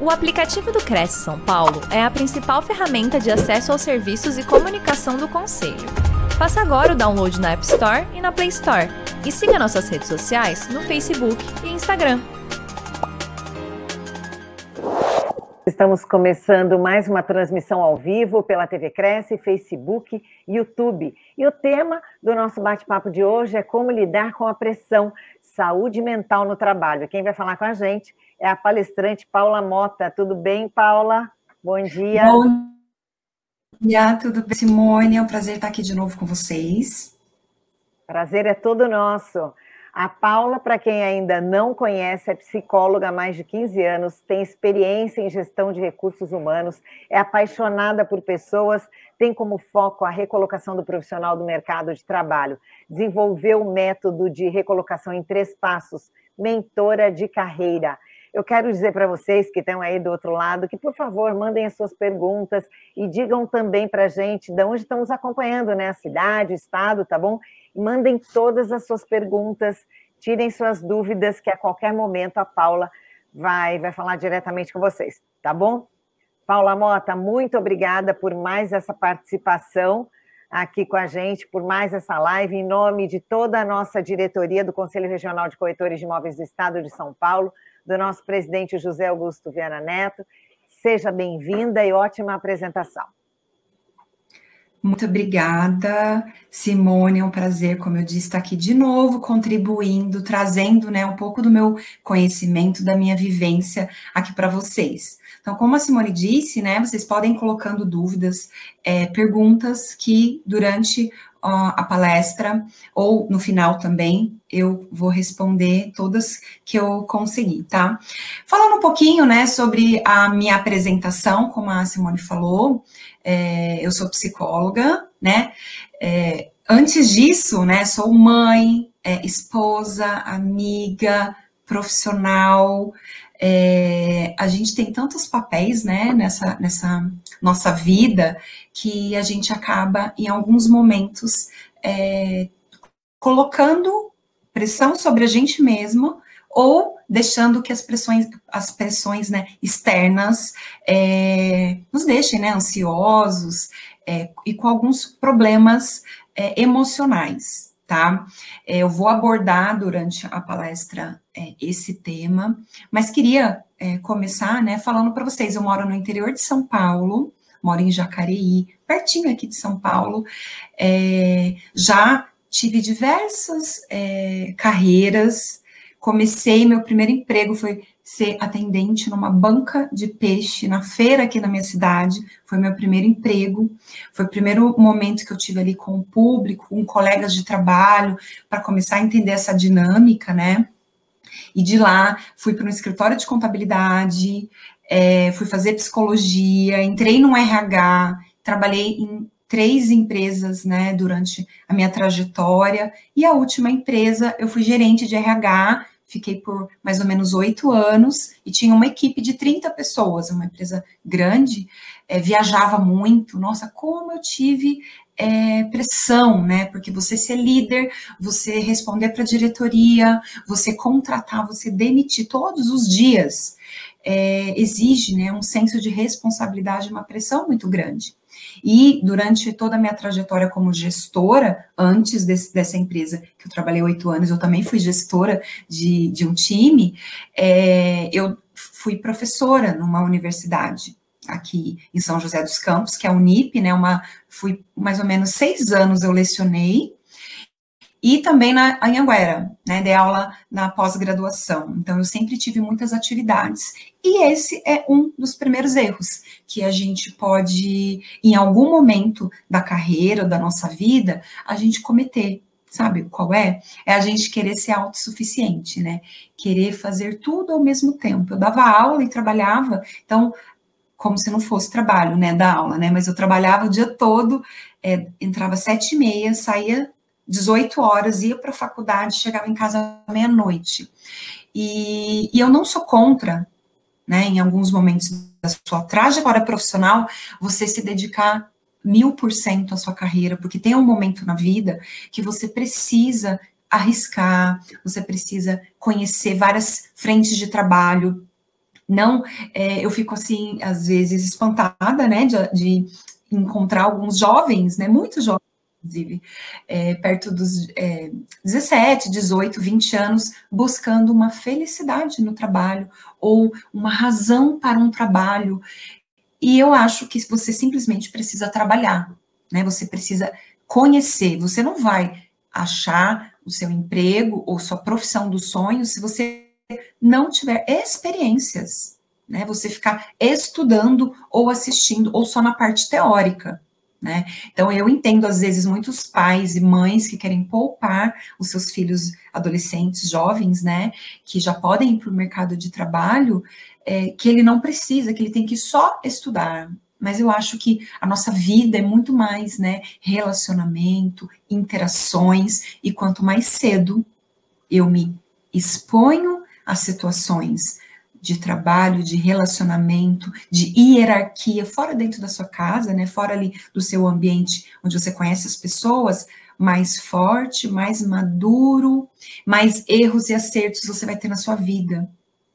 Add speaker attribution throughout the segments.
Speaker 1: O aplicativo do Cresce São Paulo é a principal ferramenta de acesso aos serviços e comunicação do Conselho. Faça agora o download na App Store e na Play Store. E siga nossas redes sociais no Facebook e Instagram.
Speaker 2: Estamos começando mais uma transmissão ao vivo pela TV Cresce, Facebook YouTube. E o tema do nosso bate-papo de hoje é como lidar com a pressão, saúde mental no trabalho. Quem vai falar com a gente a palestrante Paula Mota. Tudo bem, Paula? Bom dia.
Speaker 3: Bom dia, tudo bem, Simone? É um prazer estar aqui de novo com vocês.
Speaker 2: Prazer é todo nosso. A Paula, para quem ainda não conhece, é psicóloga há mais de 15 anos, tem experiência em gestão de recursos humanos, é apaixonada por pessoas, tem como foco a recolocação do profissional do mercado de trabalho. Desenvolveu o método de recolocação em três passos, mentora de carreira. Eu quero dizer para vocês que estão aí do outro lado que, por favor, mandem as suas perguntas e digam também para a gente de onde estamos acompanhando, né? A cidade, o estado, tá bom? Mandem todas as suas perguntas, tirem suas dúvidas, que a qualquer momento a Paula vai, vai falar diretamente com vocês, tá bom? Paula Mota, muito obrigada por mais essa participação aqui com a gente, por mais essa live, em nome de toda a nossa diretoria do Conselho Regional de Corretores de Imóveis do Estado de São Paulo do nosso presidente José Augusto Viana Neto. Seja bem-vinda e ótima apresentação.
Speaker 3: Muito obrigada, Simone. É um prazer, como eu disse, estar aqui de novo, contribuindo, trazendo né, um pouco do meu conhecimento, da minha vivência aqui para vocês. Então, como a Simone disse, né, vocês podem ir colocando dúvidas, é, perguntas que durante a palestra, ou no final também, eu vou responder todas que eu consegui, tá? Falando um pouquinho, né, sobre a minha apresentação, como a Simone falou, é, eu sou psicóloga, né? É, antes disso, né, sou mãe, é, esposa, amiga, profissional, é, a gente tem tantos papéis, né, nessa, nessa nossa vida, que a gente acaba, em alguns momentos, é, colocando pressão sobre a gente mesmo ou deixando que as pressões, as pressões né, externas é, nos deixem né, ansiosos é, e com alguns problemas é, emocionais tá? É, eu vou abordar durante a palestra é, esse tema, mas queria é, começar, né, falando para vocês. Eu moro no interior de São Paulo, moro em Jacareí, pertinho aqui de São Paulo. É, já tive diversas é, carreiras. Comecei, meu primeiro emprego foi ser atendente numa banca de peixe na feira aqui na minha cidade. Foi meu primeiro emprego. Foi o primeiro momento que eu tive ali com o público, com colegas de trabalho, para começar a entender essa dinâmica, né? E de lá fui para um escritório de contabilidade, é, fui fazer psicologia, entrei no RH, trabalhei em três empresas, né, durante a minha trajetória, e a última empresa eu fui gerente de RH fiquei por mais ou menos oito anos e tinha uma equipe de 30 pessoas, uma empresa grande, é, viajava muito. Nossa, como eu tive é, pressão, né? Porque você ser líder, você responder para a diretoria, você contratar, você demitir todos os dias, é, exige né, um senso de responsabilidade, uma pressão muito grande. E durante toda a minha trajetória como gestora, antes desse, dessa empresa, que eu trabalhei oito anos, eu também fui gestora de, de um time, é, eu fui professora numa universidade aqui em São José dos Campos, que é a Unip, né? Uma, fui mais ou menos seis anos eu lecionei e também na Anhanguera, né, dei aula na pós-graduação. Então, eu sempre tive muitas atividades. E esse é um dos primeiros erros que a gente pode, em algum momento da carreira, da nossa vida, a gente cometer. Sabe qual é? É a gente querer ser autossuficiente, né? Querer fazer tudo ao mesmo tempo. Eu dava aula e trabalhava, então, como se não fosse trabalho, né, da aula, né? Mas eu trabalhava o dia todo, é, entrava sete e meia, saía 18 horas, ia para a faculdade, chegava em casa meia-noite. E, e eu não sou contra, né, em alguns momentos da sua trajetória profissional, você se dedicar mil por cento à sua carreira, porque tem um momento na vida que você precisa arriscar, você precisa conhecer várias frentes de trabalho, Não, é, eu fico assim, às vezes, espantada, né, de, de encontrar alguns jovens, né, muitos jovens, inclusive, é, perto dos é, 17, 18, 20 anos, buscando uma felicidade no trabalho, ou uma razão para um trabalho. E eu acho que você simplesmente precisa trabalhar, né, você precisa conhecer, você não vai achar o seu emprego ou sua profissão dos sonhos se você não tiver experiências, né? Você ficar estudando ou assistindo ou só na parte teórica. Né? Então, eu entendo, às vezes, muitos pais e mães que querem poupar os seus filhos adolescentes, jovens, né, que já podem ir para o mercado de trabalho, é, que ele não precisa, que ele tem que só estudar. Mas eu acho que a nossa vida é muito mais, né, relacionamento, interações, e quanto mais cedo eu me exponho as situações de trabalho, de relacionamento, de hierarquia, fora dentro da sua casa, né, fora ali do seu ambiente onde você conhece as pessoas, mais forte, mais maduro, mais erros e acertos você vai ter na sua vida,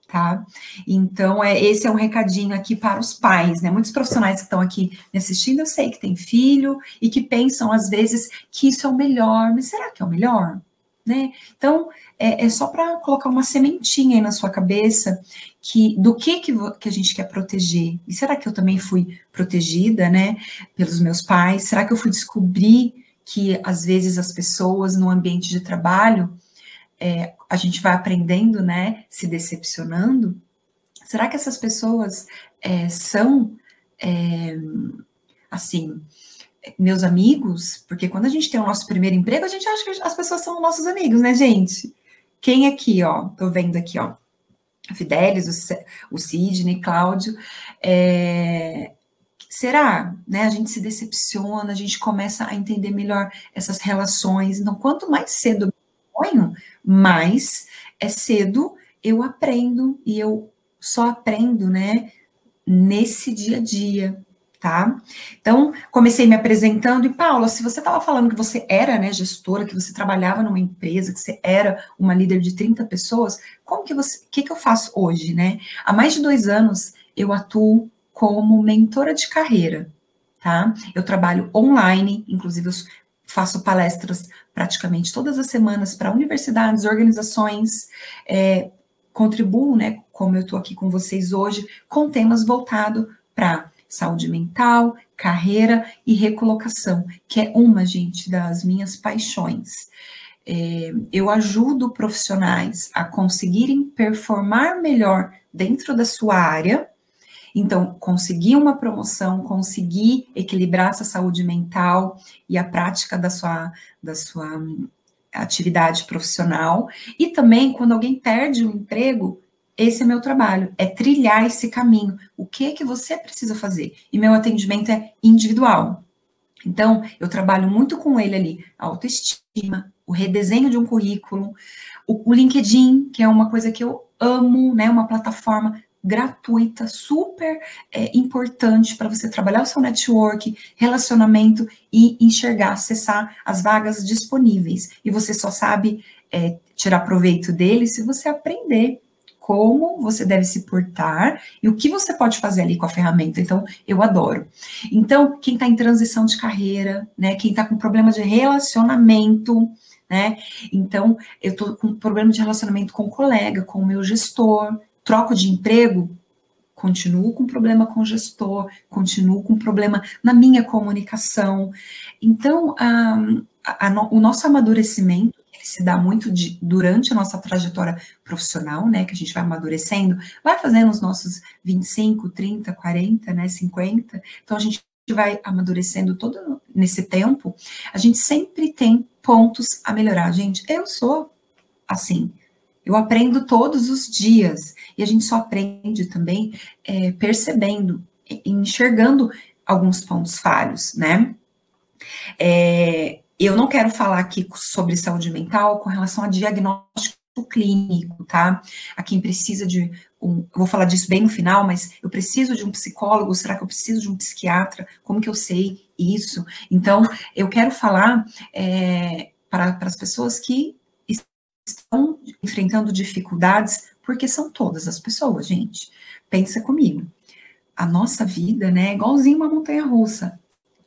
Speaker 3: tá? Então, é, esse é um recadinho aqui para os pais, né? Muitos profissionais que estão aqui me assistindo, eu sei que tem filho e que pensam às vezes que isso é o melhor, mas será que é o melhor? Né? Então, é, é só para colocar uma sementinha aí na sua cabeça que do que, que, que a gente quer proteger. E será que eu também fui protegida, né, pelos meus pais? Será que eu fui descobrir que às vezes as pessoas no ambiente de trabalho é, a gente vai aprendendo, né, se decepcionando? Será que essas pessoas é, são é, assim meus amigos, porque quando a gente tem o nosso primeiro emprego, a gente acha que as pessoas são nossos amigos, né, gente? Quem aqui, ó, tô vendo aqui, ó, Fidelis, o, o Sidney, Cláudio, é, será, né? A gente se decepciona, a gente começa a entender melhor essas relações. Então, quanto mais cedo eu ponho, mais é cedo eu aprendo e eu só aprendo, né? Nesse dia a dia, tá? Então, comecei me apresentando, e Paula, se você estava falando que você era, né, gestora, que você trabalhava numa empresa, que você era uma líder de 30 pessoas, como que você, o que, que eu faço hoje, né? Há mais de dois anos, eu atuo como mentora de carreira, tá? Eu trabalho online, inclusive eu faço palestras praticamente todas as semanas para universidades, organizações, é, contribuo, né, como eu estou aqui com vocês hoje, com temas voltados para saúde mental, carreira e recolocação, que é uma, gente, das minhas paixões. É, eu ajudo profissionais a conseguirem performar melhor dentro da sua área. Então, conseguir uma promoção, conseguir equilibrar essa saúde mental e a prática da sua, da sua hum, atividade profissional. E também, quando alguém perde um emprego, esse é meu trabalho, é trilhar esse caminho. O que é que você precisa fazer? E meu atendimento é individual. Então, eu trabalho muito com ele ali, a autoestima, o redesenho de um currículo, o, o LinkedIn, que é uma coisa que eu amo, né? Uma plataforma gratuita, super é, importante para você trabalhar o seu network, relacionamento e enxergar, acessar as vagas disponíveis. E você só sabe é, tirar proveito dele se você aprender como você deve se portar e o que você pode fazer ali com a ferramenta. Então, eu adoro. Então, quem está em transição de carreira, né? Quem está com problema de relacionamento, né? Então, eu estou com problema de relacionamento com o colega, com o meu gestor, troco de emprego, continuo com problema com o gestor, continuo com problema na minha comunicação. Então, a, a, a, o nosso amadurecimento se dá muito de, durante a nossa trajetória profissional, né, que a gente vai amadurecendo, vai fazendo os nossos 25, 30, 40, né, 50, então a gente vai amadurecendo todo nesse tempo, a gente sempre tem pontos a melhorar. Gente, eu sou assim, eu aprendo todos os dias, e a gente só aprende também é, percebendo, enxergando alguns pontos falhos, né? É, eu não quero falar aqui sobre saúde mental com relação a diagnóstico clínico, tá? A quem precisa de um, vou falar disso bem no final, mas eu preciso de um psicólogo, será que eu preciso de um psiquiatra? Como que eu sei isso? Então, eu quero falar é, para, para as pessoas que estão enfrentando dificuldades, porque são todas as pessoas, gente pensa comigo. A nossa vida, né, é igualzinho uma montanha russa.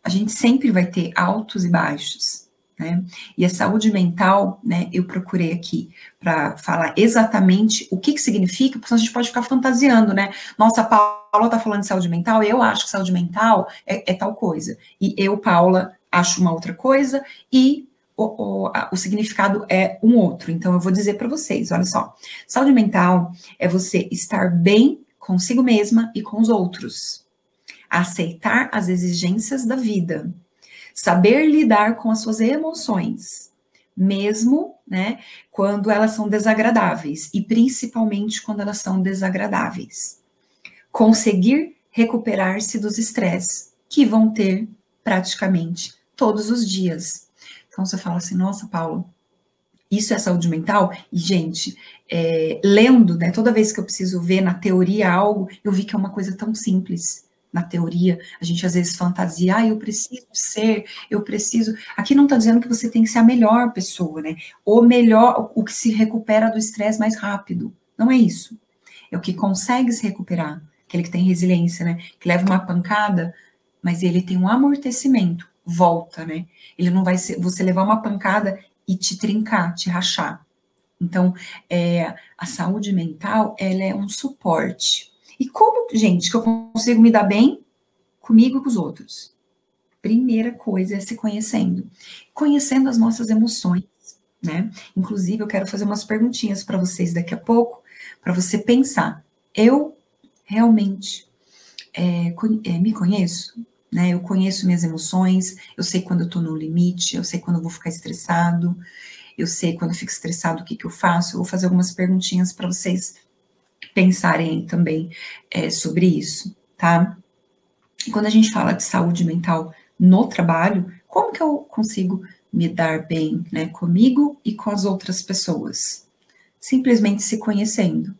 Speaker 3: A gente sempre vai ter altos e baixos. Né? E a saúde mental, né, eu procurei aqui para falar exatamente o que, que significa, porque a gente pode ficar fantasiando, né? Nossa, Paula está falando de saúde mental, eu acho que saúde mental é, é, tal coisa. E eu, Paula, acho uma outra coisa, e o, o, a, o significado é um outro. Então, eu vou dizer para vocês: olha só, saúde mental é você estar bem consigo mesma e com os outros, aceitar as exigências da vida saber lidar com as suas emoções, mesmo, né, quando elas são desagradáveis e principalmente quando elas são desagradáveis. Conseguir recuperar-se dos estresses que vão ter praticamente todos os dias. Então você fala assim, nossa, Paulo, isso é saúde mental? E, gente, é, lendo, né, toda vez que eu preciso ver na teoria algo, eu vi que é uma coisa tão simples na teoria, a gente às vezes fantasia, ah, eu preciso ser, eu preciso. Aqui não está dizendo que você tem que ser a melhor pessoa, né? Ou melhor, o que se recupera do estresse mais rápido. Não é isso. É o que consegue se recuperar, aquele que tem resiliência, né? Que leva uma pancada, mas ele tem um amortecimento, volta, né? Ele não vai ser, você levar uma pancada e te trincar, te rachar. Então, é, a saúde mental, ela é um suporte e como, gente, que eu consigo me dar bem comigo e com os outros? Primeira coisa é se conhecendo. Conhecendo as nossas emoções, né? Inclusive, eu quero fazer umas perguntinhas para vocês daqui a pouco, para você pensar. Eu realmente é, é, me conheço? Né? Eu conheço minhas emoções, eu sei quando eu estou no limite, eu sei quando eu vou ficar estressado, eu sei quando eu fico estressado o que, que eu faço. Eu vou fazer algumas perguntinhas para vocês pensarem também é, sobre isso, tá? E quando a gente fala de saúde mental no trabalho, como que eu consigo me dar bem, né, comigo e com as outras pessoas? Simplesmente se conhecendo,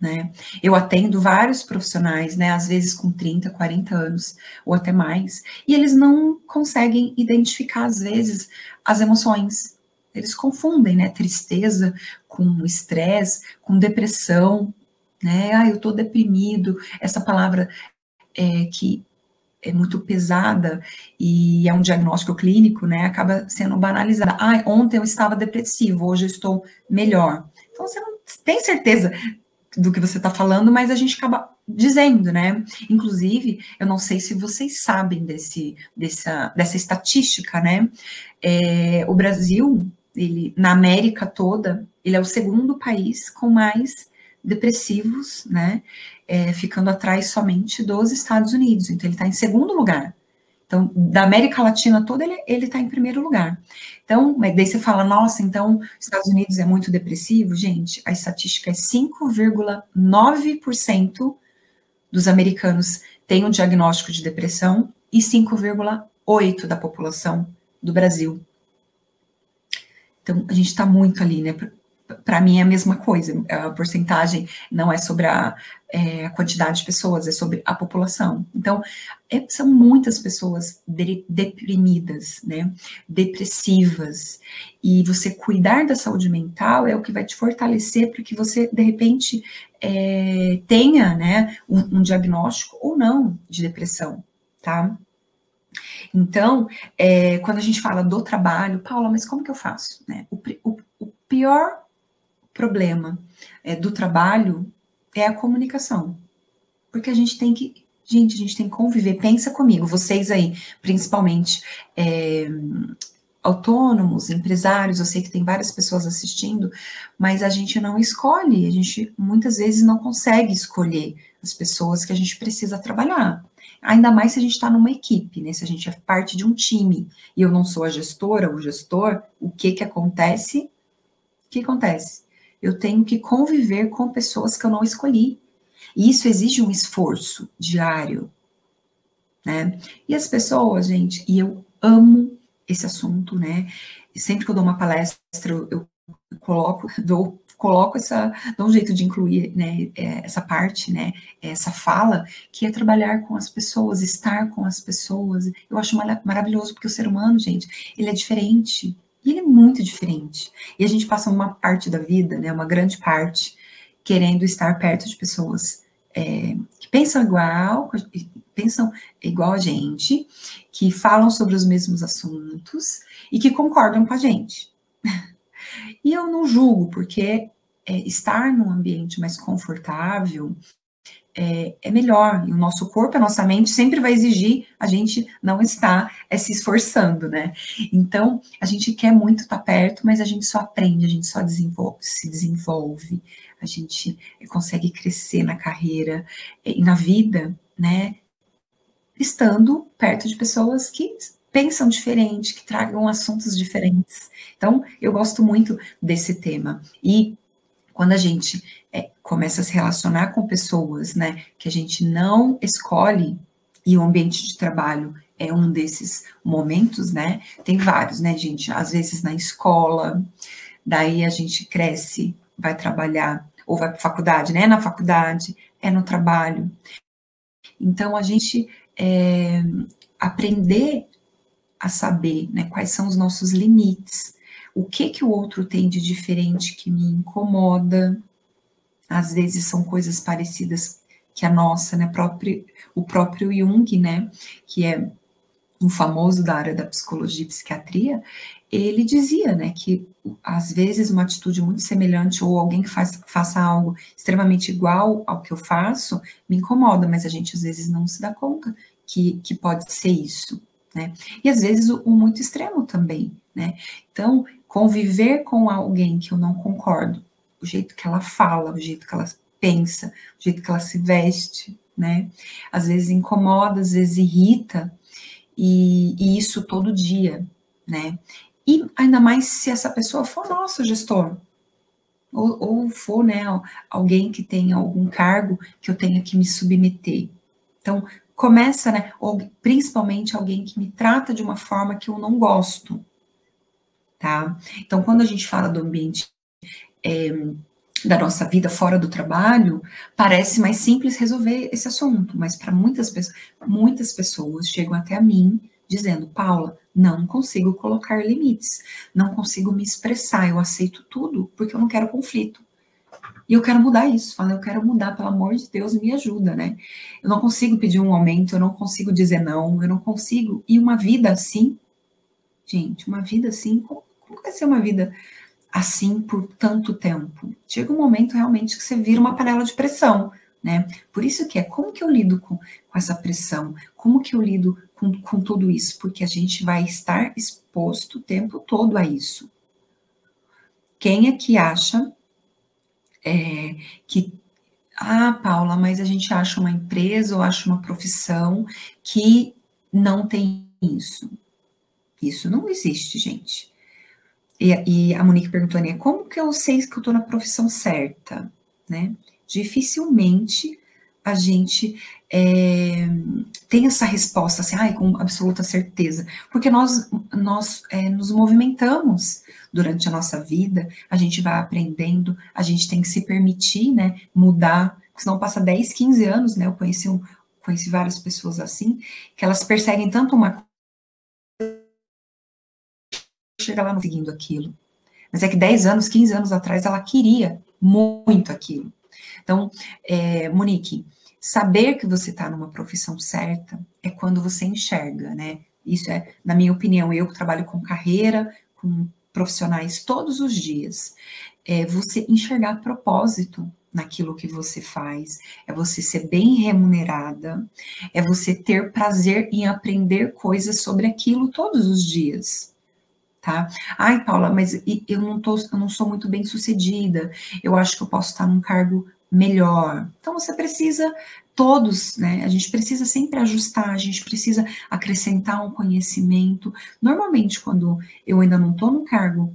Speaker 3: né? Eu atendo vários profissionais, né, às vezes com 30, 40 anos ou até mais, e eles não conseguem identificar às vezes as emoções. Eles confundem, né, tristeza com estresse, com depressão, né? Ah, eu estou deprimido. Essa palavra é, que é muito pesada e é um diagnóstico clínico, né? Acaba sendo banalizada. Ah, ontem eu estava depressivo, hoje eu estou melhor. Então você não tem certeza do que você está falando, mas a gente acaba dizendo, né? Inclusive, eu não sei se vocês sabem desse, dessa, dessa estatística, né? É, o Brasil, ele, na América toda, ele é o segundo país com mais depressivos, né? É, ficando atrás somente dos Estados Unidos. Então, ele está em segundo lugar. Então, da América Latina toda, ele está em primeiro lugar. Então, daí você fala, nossa, então, Estados Unidos é muito depressivo? Gente, a estatística é 5,9% dos americanos têm um diagnóstico de depressão e 5,8% da população do Brasil. Então, a gente está muito ali, né? Para mim é a mesma coisa. A porcentagem não é sobre a, é, a quantidade de pessoas, é sobre a população. Então, é, são muitas pessoas de, deprimidas, né? Depressivas. E você cuidar da saúde mental é o que vai te fortalecer para que você, de repente, é, tenha né, um, um diagnóstico ou não de depressão, tá? Então, é, quando a gente fala do trabalho, Paula, mas como que eu faço? Né? O, o, o pior problema é, do trabalho é a comunicação. Porque a gente tem que, gente, a gente tem que conviver. Pensa comigo, vocês aí, principalmente é, autônomos, empresários, eu sei que tem várias pessoas assistindo, mas a gente não escolhe, a gente muitas vezes não consegue escolher as pessoas que a gente precisa trabalhar. Ainda mais se a gente está numa equipe, né? Se a gente é parte de um time e eu não sou a gestora, o gestor, o que que acontece? O que acontece? Eu tenho que conviver com pessoas que eu não escolhi. E isso exige um esforço diário, né? E as pessoas, gente, e eu amo esse assunto, né? Sempre que eu dou uma palestra, eu, coloco, dou, coloco essa, dou um jeito de incluir, né, é, essa parte, né, essa fala, que é trabalhar com as pessoas, estar com as pessoas. Eu acho maravilhoso, porque o ser humano, gente, ele é diferente. E ele é muito diferente. E a gente passa uma parte da vida, né, uma grande parte, querendo estar perto de pessoas é, que pensam igual, pensam igual a gente, que falam sobre os mesmos assuntos e que concordam com a gente. E eu não julgo, porque é, estar num ambiente mais confortável é, é, melhor. E o nosso corpo, a nossa mente sempre vai exigir a gente não estar é, se esforçando, né? Então, a gente quer muito estar perto, mas a gente só aprende, a gente só desenvolve, se desenvolve, a gente consegue crescer na carreira e na vida, né? Estando perto de pessoas que pensam diferente, que tragam assuntos diferentes. Então, eu gosto muito desse tema. E quando a gente é, começa a se relacionar com pessoas, né, que a gente não escolhe, e o ambiente de trabalho é um desses momentos, né? Tem vários, né, gente? Às vezes na escola, daí a gente cresce, vai trabalhar, ou vai para faculdade, né? Na faculdade, é no trabalho. Então, a gente é, aprender a saber né, quais são os nossos limites, o que que o outro tem de diferente que me incomoda. Às vezes são coisas parecidas que a nossa, né, próprio, o próprio Jung, né, que é um famoso da área da psicologia e psiquiatria, ele dizia, né, que às vezes uma atitude muito semelhante ou alguém que faz, faça algo extremamente igual ao que eu faço me incomoda, mas a gente às vezes não se dá conta que, que pode ser isso, né? E às vezes o, o muito extremo também, né? Então, conviver com alguém que eu não concordo, o jeito que ela fala, o jeito que ela pensa, o jeito que ela se veste, né? Às vezes incomoda, às vezes irrita, e, e isso todo dia, né? E ainda mais se essa pessoa for nosso gestor, ou, ou for, né, alguém que tenha algum cargo que eu tenha que me submeter. Então, começa, né, ou principalmente alguém que me trata de uma forma que eu não gosto, tá? Então, quando a gente fala do ambiente é, da nossa vida fora do trabalho, parece mais simples resolver esse assunto, mas para muitas pessoas, muitas pessoas chegam até a mim dizendo, Paula, não consigo colocar limites, não consigo me expressar, eu aceito tudo porque eu não quero conflito. E eu quero mudar isso. Fala, eu quero mudar, pelo amor de Deus, me ajuda, né? Eu não consigo pedir um aumento, eu não consigo dizer não, eu não consigo. E uma vida assim, gente, uma vida assim, como, como vai ser uma vida assim por tanto tempo? Chega um momento realmente que você vira uma panela de pressão, né? Por isso que é como que eu lido com, com essa pressão? Como que eu lido com, com tudo isso? Porque a gente vai estar exposto o tempo todo a isso. Quem é que acha é, que, ah, Paula, mas a gente acha uma empresa ou acha uma profissão que não tem isso. Isso não existe, gente. E, e a Monique perguntou, né, como que eu sei que eu estou na profissão certa, né? Dificilmente a gente é, tem essa resposta assim, com absoluta certeza, porque nós, nós é, nos movimentamos durante a nossa vida, a gente vai aprendendo, a gente tem que se permitir, né, mudar, senão passa 10, 15 anos, né, eu conheci, um, conheci várias pessoas assim, que elas perseguem tanto uma chega lá não seguindo aquilo. Mas é que 10 anos, 15 anos atrás, ela queria muito aquilo. Então, é, Monique, saber que você está numa profissão certa é quando você enxerga, né? Isso é, na minha opinião, eu que trabalho com carreira, com profissionais todos os dias, é você enxergar propósito naquilo que você faz, é você ser bem remunerada, é você ter prazer em aprender coisas sobre aquilo todos os dias. Tá? Ai, Paula, mas eu não, tô, eu não sou muito bem sucedida, eu acho que eu posso estar num cargo melhor. Então você precisa todos, né? A gente precisa sempre ajustar, a gente precisa acrescentar um conhecimento. Normalmente, quando eu ainda não estou no cargo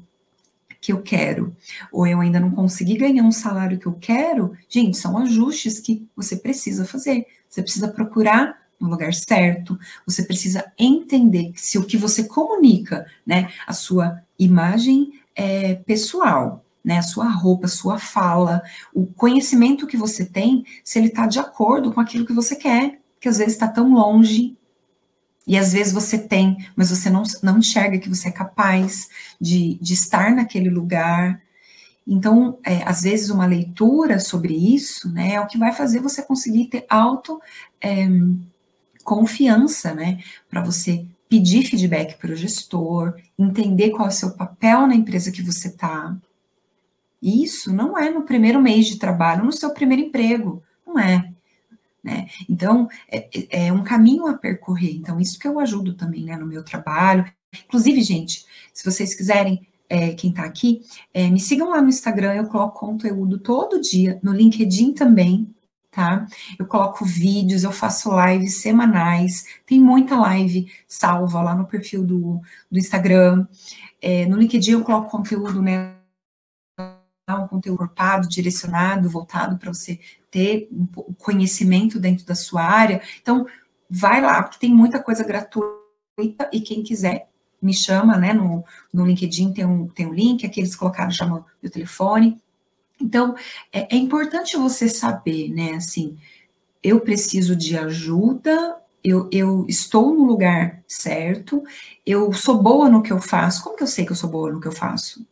Speaker 3: que eu quero, ou eu ainda não consegui ganhar um salário que eu quero, gente, são ajustes que você precisa fazer. Você precisa procurar no lugar certo, você precisa entender se o que você comunica, né, a sua imagem é, pessoal, né, a sua roupa, a sua fala, o conhecimento que você tem, se ele está de acordo com aquilo que você quer, que às vezes está tão longe, e às vezes você tem, mas você não, não enxerga que você é capaz de, de estar naquele lugar. Então, é, às vezes, uma leitura sobre isso, né, é o que vai fazer você conseguir ter auto é, confiança, né, para você pedir feedback para o gestor, entender qual é o seu papel na empresa que você está. Isso não é no primeiro mês de trabalho, no seu primeiro emprego, não é. Né? Então, é, é, um caminho a percorrer. Então, isso que eu ajudo também né, no meu trabalho. Inclusive, gente, se vocês quiserem, é, quem está aqui, é, me sigam lá no Instagram, eu coloco conteúdo todo dia, no LinkedIn também, tá? Eu coloco vídeos, eu faço lives semanais, tem muita live salva lá no perfil do, do Instagram. É, no LinkedIn eu coloco conteúdo, né? Um conteúdo cortado, direcionado, voltado para você ter um conhecimento dentro da sua área. Então, vai lá, porque tem muita coisa gratuita e quem quiser me chama, né? No, no LinkedIn tem um, tem um link, aqui eles colocaram, chamam meu telefone. Então, é, é importante você saber, né? Assim, eu preciso de ajuda, eu, eu, estou no lugar certo, eu sou boa no que eu faço. Como que eu sei que eu sou boa no que eu faço?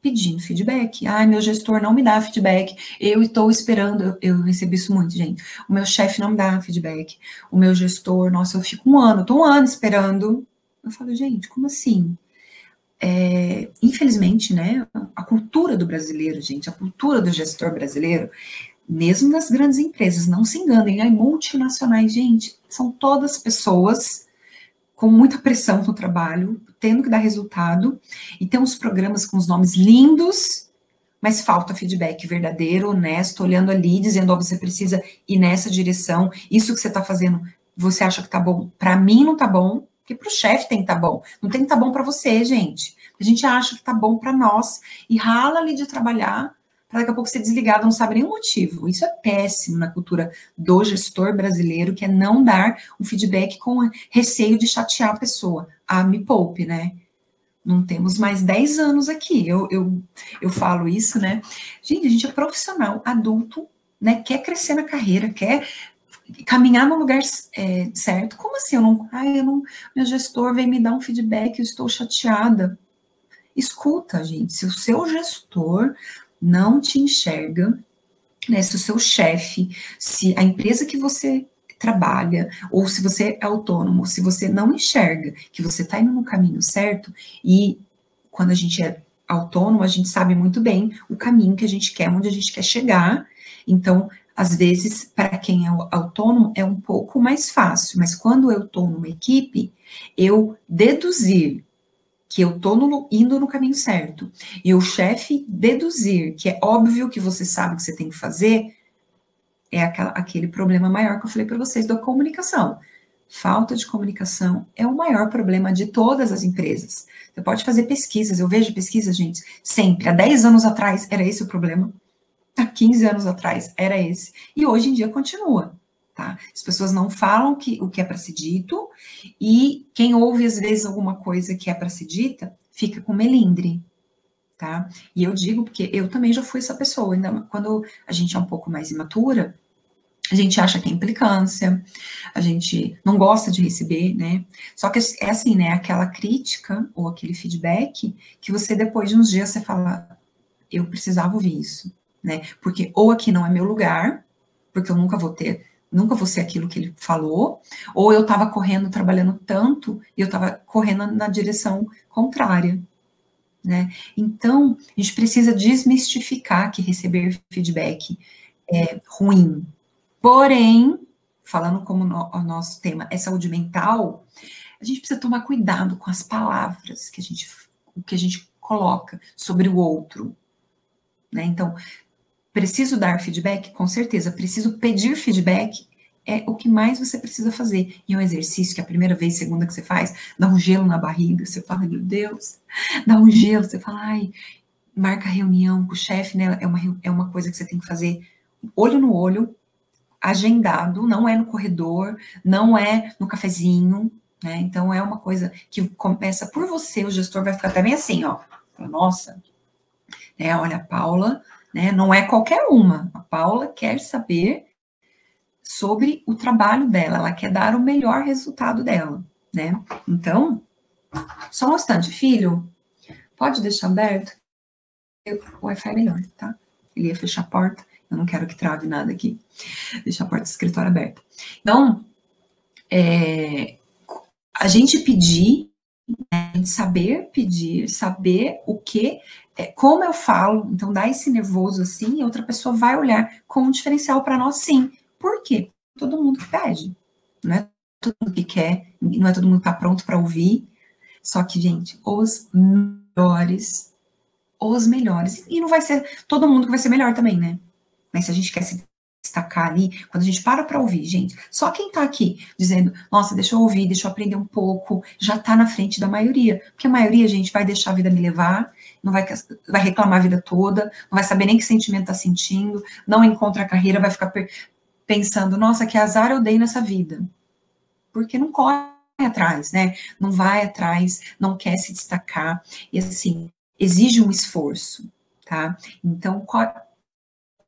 Speaker 3: Pedindo feedback. Ai, meu gestor não me dá feedback. Eu estou esperando. Eu, eu recebi isso muito, gente. O meu chefe não me dá feedback. O meu gestor, nossa, eu fico um ano, estou um ano esperando. Eu falo, gente, como assim? É, infelizmente, né, a cultura do brasileiro, gente, a cultura do gestor brasileiro, mesmo nas grandes empresas, não se enganem, aí multinacionais, gente, são todas pessoas com muita pressão no trabalho, tendo que dar resultado, e tem uns programas com os nomes lindos, mas falta feedback verdadeiro, honesto, olhando ali, dizendo, ó, oh, você precisa ir nessa direção, isso que você está fazendo, você acha que tá bom, para mim não tá bom, porque para o chefe tem que estar tá bom. Não tem que estar tá bom para você, gente. A gente acha que está bom para nós e rala ali de trabalhar para daqui a pouco ser desligado, não sabe nenhum motivo. Isso é péssimo na cultura do gestor brasileiro, que é não dar um feedback com receio de chatear a pessoa. Ah, me poupe, né? Não temos mais 10 anos aqui. Eu, eu, eu falo isso, né? Gente, a gente é profissional, adulto, né? Quer crescer na carreira, quer caminhar no lugar é, certo. Como assim? Eu não, ai, eu não, meu gestor vem me dar um feedback, eu estou chateada. Escuta, gente, se o seu gestor não te enxerga, né, se o seu chefe, se a empresa que você trabalha, ou se você é autônomo, se você não enxerga que você está indo no caminho certo, e quando a gente é autônomo, a gente sabe muito bem o caminho que a gente quer, onde a gente quer chegar. Então, às vezes, para quem é autônomo, é um pouco mais fácil, mas quando eu estou numa equipe, eu deduzir que eu estou indo no caminho certo, e o chefe deduzir que é óbvio que você sabe o que você tem que fazer, é aquela, aquele problema maior que eu falei para vocês da comunicação. Falta de comunicação é o maior problema de todas as empresas. Você pode fazer pesquisas, eu vejo pesquisas, gente, sempre. Há 10 anos atrás era esse o problema há 15 anos atrás era esse, e hoje em dia continua. Tá? As pessoas não falam que, o que é para ser dito, e quem ouve às vezes alguma coisa que é para ser dita, fica com melindre. Tá? E eu digo porque eu também já fui essa pessoa, ainda quando a gente é um pouco mais imatura, a gente acha que é implicância, a gente não gosta de receber, né? Só que é assim, né? Aquela crítica ou aquele feedback que você depois de uns dias você fala, eu precisava ouvir isso né? Porque ou aqui não é meu lugar, porque eu nunca vou ter, nunca vou ser aquilo que ele falou, ou eu estava correndo, trabalhando tanto, e eu estava correndo na direção contrária, né? Então, a gente precisa desmistificar que receber feedback é ruim. Porém, falando como no, o nosso tema é saúde mental, a gente precisa tomar cuidado com as palavras que a gente, que a gente coloca sobre o outro. Né? Então, Preciso dar feedback? Com certeza. Preciso pedir feedback? É o que mais você precisa fazer. E é um exercício que a primeira vez, segunda que você faz, dá um gelo na barriga, você fala, meu Deus, dá um gelo, você fala, ai, marca reunião com o chefe, né? É uma, é uma coisa que você tem que fazer olho no olho, agendado, não é no corredor, não é no cafezinho, né? Então é uma coisa que começa por você, o gestor vai ficar também assim, ó. Nossa, né? Olha, a Paula né? Não é qualquer uma. A Paula quer saber sobre o trabalho dela, ela quer dar o melhor resultado dela, né? Então, só um instante, filho, pode deixar aberto? o Wi-Fi é melhor, tá? Ele ia fechar a porta, eu não quero que trave nada aqui. Deixa a porta do escritório aberta. Então, é, a gente pedir, né, saber pedir, saber o que, é, como eu falo, então dá esse nervoso assim, e outra pessoa vai olhar como um diferencial para nós sim. Por quê? Todo mundo que pede, não é todo mundo que quer, não é todo mundo que está pronto para ouvir. Só que, gente, os melhores, os melhores, e não vai ser todo mundo que vai ser melhor também, né? Mas se a gente quer se destacar ali, quando a gente para para ouvir, gente, só quem está aqui dizendo, nossa, deixa eu ouvir, deixa eu aprender um pouco, já está na frente da maioria. Porque a maioria, gente, vai deixar a vida me levar, não vai, vai reclamar a vida toda, não vai saber nem que sentimento está sentindo, não encontra a carreira, vai ficar pensando, nossa, que azar eu dei nessa vida porque não corre atrás, né? Não vai atrás, não quer se destacar, e assim, exige um esforço, tá? Então, qual,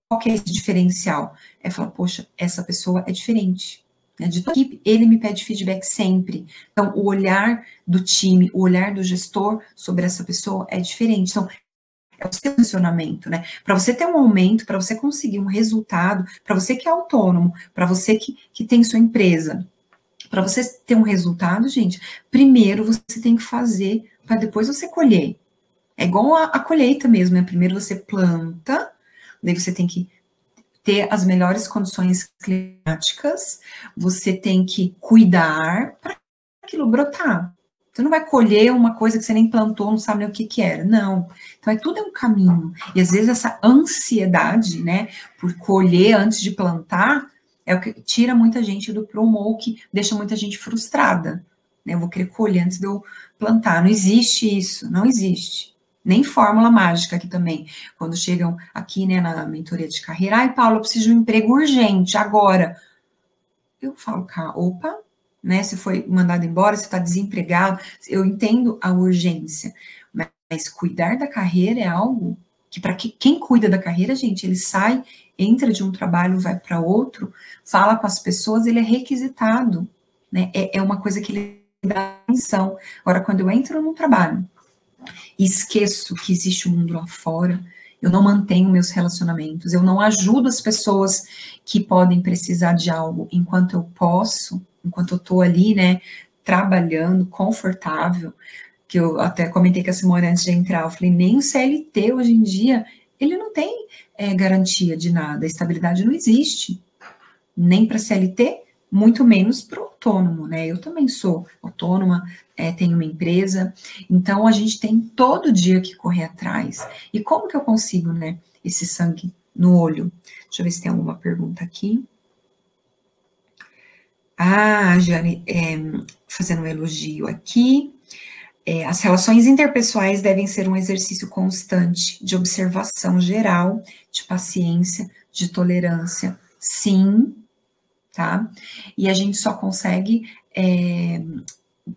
Speaker 3: qual que é esse diferencial? É falar, poxa, essa pessoa é diferente. Né? De equipe, ele me pede feedback sempre. Então, o olhar do time, o olhar do gestor sobre essa pessoa é diferente. Então, é o seu funcionamento, né? Para você ter um aumento, para você conseguir um resultado, para você que é autônomo, para você que, que tem sua empresa, para você ter um resultado, gente, primeiro você tem que fazer para depois você colher. É igual a, a, colheita mesmo, né? Primeiro você planta, daí você tem que ter as melhores condições climáticas, você tem que cuidar para aquilo brotar. Você não vai colher uma coisa que você nem plantou, não sabe nem o que que era. Não. Então, é tudo é um caminho. E às vezes essa ansiedade, né, por colher antes de plantar, é o que tira muita gente do promo, que deixa muita gente frustrada. Né? Eu vou querer colher antes de eu plantar. Não existe isso, não existe. Nem fórmula mágica aqui também. Quando chegam aqui né, na mentoria de carreira, ai, Paulo, eu preciso de um emprego urgente, agora. Eu falo, opa, né? Você foi mandado embora, você está desempregado. Eu entendo a urgência, mas cuidar da carreira é algo que, para que, quem cuida da carreira, gente, ele sai entra de um trabalho, vai para outro, fala com as pessoas, ele é requisitado, né? É, é uma coisa que ele dá atenção. Agora, quando eu entro num trabalho esqueço que existe um mundo lá fora, eu não mantenho meus relacionamentos, eu não ajudo as pessoas que podem precisar de algo enquanto eu posso, enquanto eu estou ali, né, trabalhando, confortável, que eu até comentei com a Simone antes de entrar, eu falei, nem o CLT hoje em dia, ele não tem é, garantia de nada. Estabilidade não existe. Nem para CLT, muito menos para o autônomo, né? Eu também sou autônoma, é, tenho uma empresa, então a gente tem todo dia que correr atrás. E como que eu consigo, né, esse sangue no olho? Deixa eu ver se tem alguma pergunta aqui. Ah, Jane, é, fazendo um elogio aqui. É, as relações interpessoais devem ser um exercício constante de observação geral, de paciência, de tolerância, sim, tá? E a gente só consegue. É,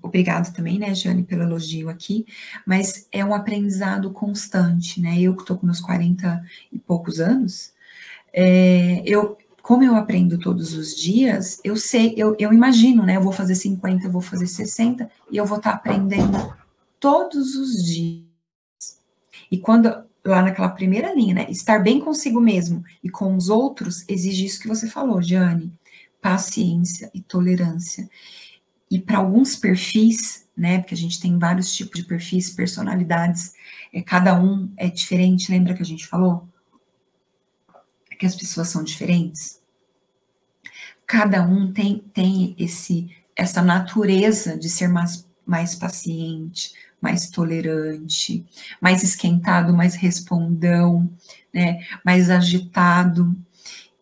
Speaker 3: obrigado também, né, Jane, pelo elogio aqui, mas é um aprendizado constante, né? Eu que estou com meus 40 e poucos anos, é, eu, como eu aprendo todos os dias, eu sei, eu, eu imagino, né? Eu vou fazer 50, eu vou fazer 60, e eu vou estar tá aprendendo todos os dias. E quando, lá naquela primeira linha, né? Estar bem consigo mesmo e com os outros exige isso que você falou, Jane: paciência e tolerância. E para alguns perfis, né? Porque a gente tem vários tipos de perfis, personalidades, é, cada um é diferente, lembra que a gente falou? que as pessoas são diferentes. Cada um tem, tem esse essa natureza de ser mais, mais paciente, mais tolerante, mais esquentado, mais respondão, né, mais agitado.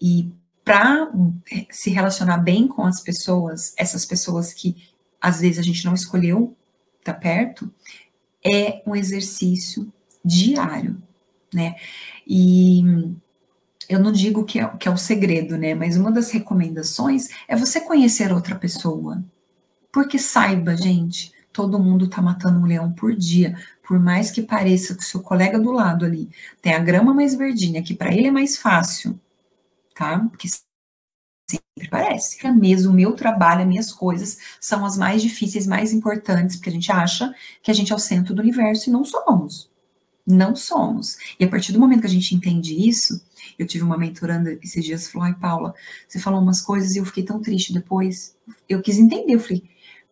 Speaker 3: E para eh, se relacionar bem com as pessoas, essas pessoas que às vezes a gente não escolheu tá perto, é um exercício diário, né? E eu não digo que é, que é o segredo, né? Mas uma das recomendações é você conhecer outra pessoa. Porque saiba, gente, todo mundo está matando um leão por dia. Por mais que pareça que o seu colega do lado ali tem a grama mais verdinha, que para ele é mais fácil, tá? Porque sempre parece. É mesmo, o meu trabalho, as minhas coisas são as mais difíceis, mais importantes, porque a gente acha que a gente é o centro do universo e não somos. Não somos. E a partir do momento que a gente entende isso, eu tive uma mentoranda esses dias, falou, ai, Paula, você falou umas coisas e eu fiquei tão triste depois. Eu quis entender, eu falei,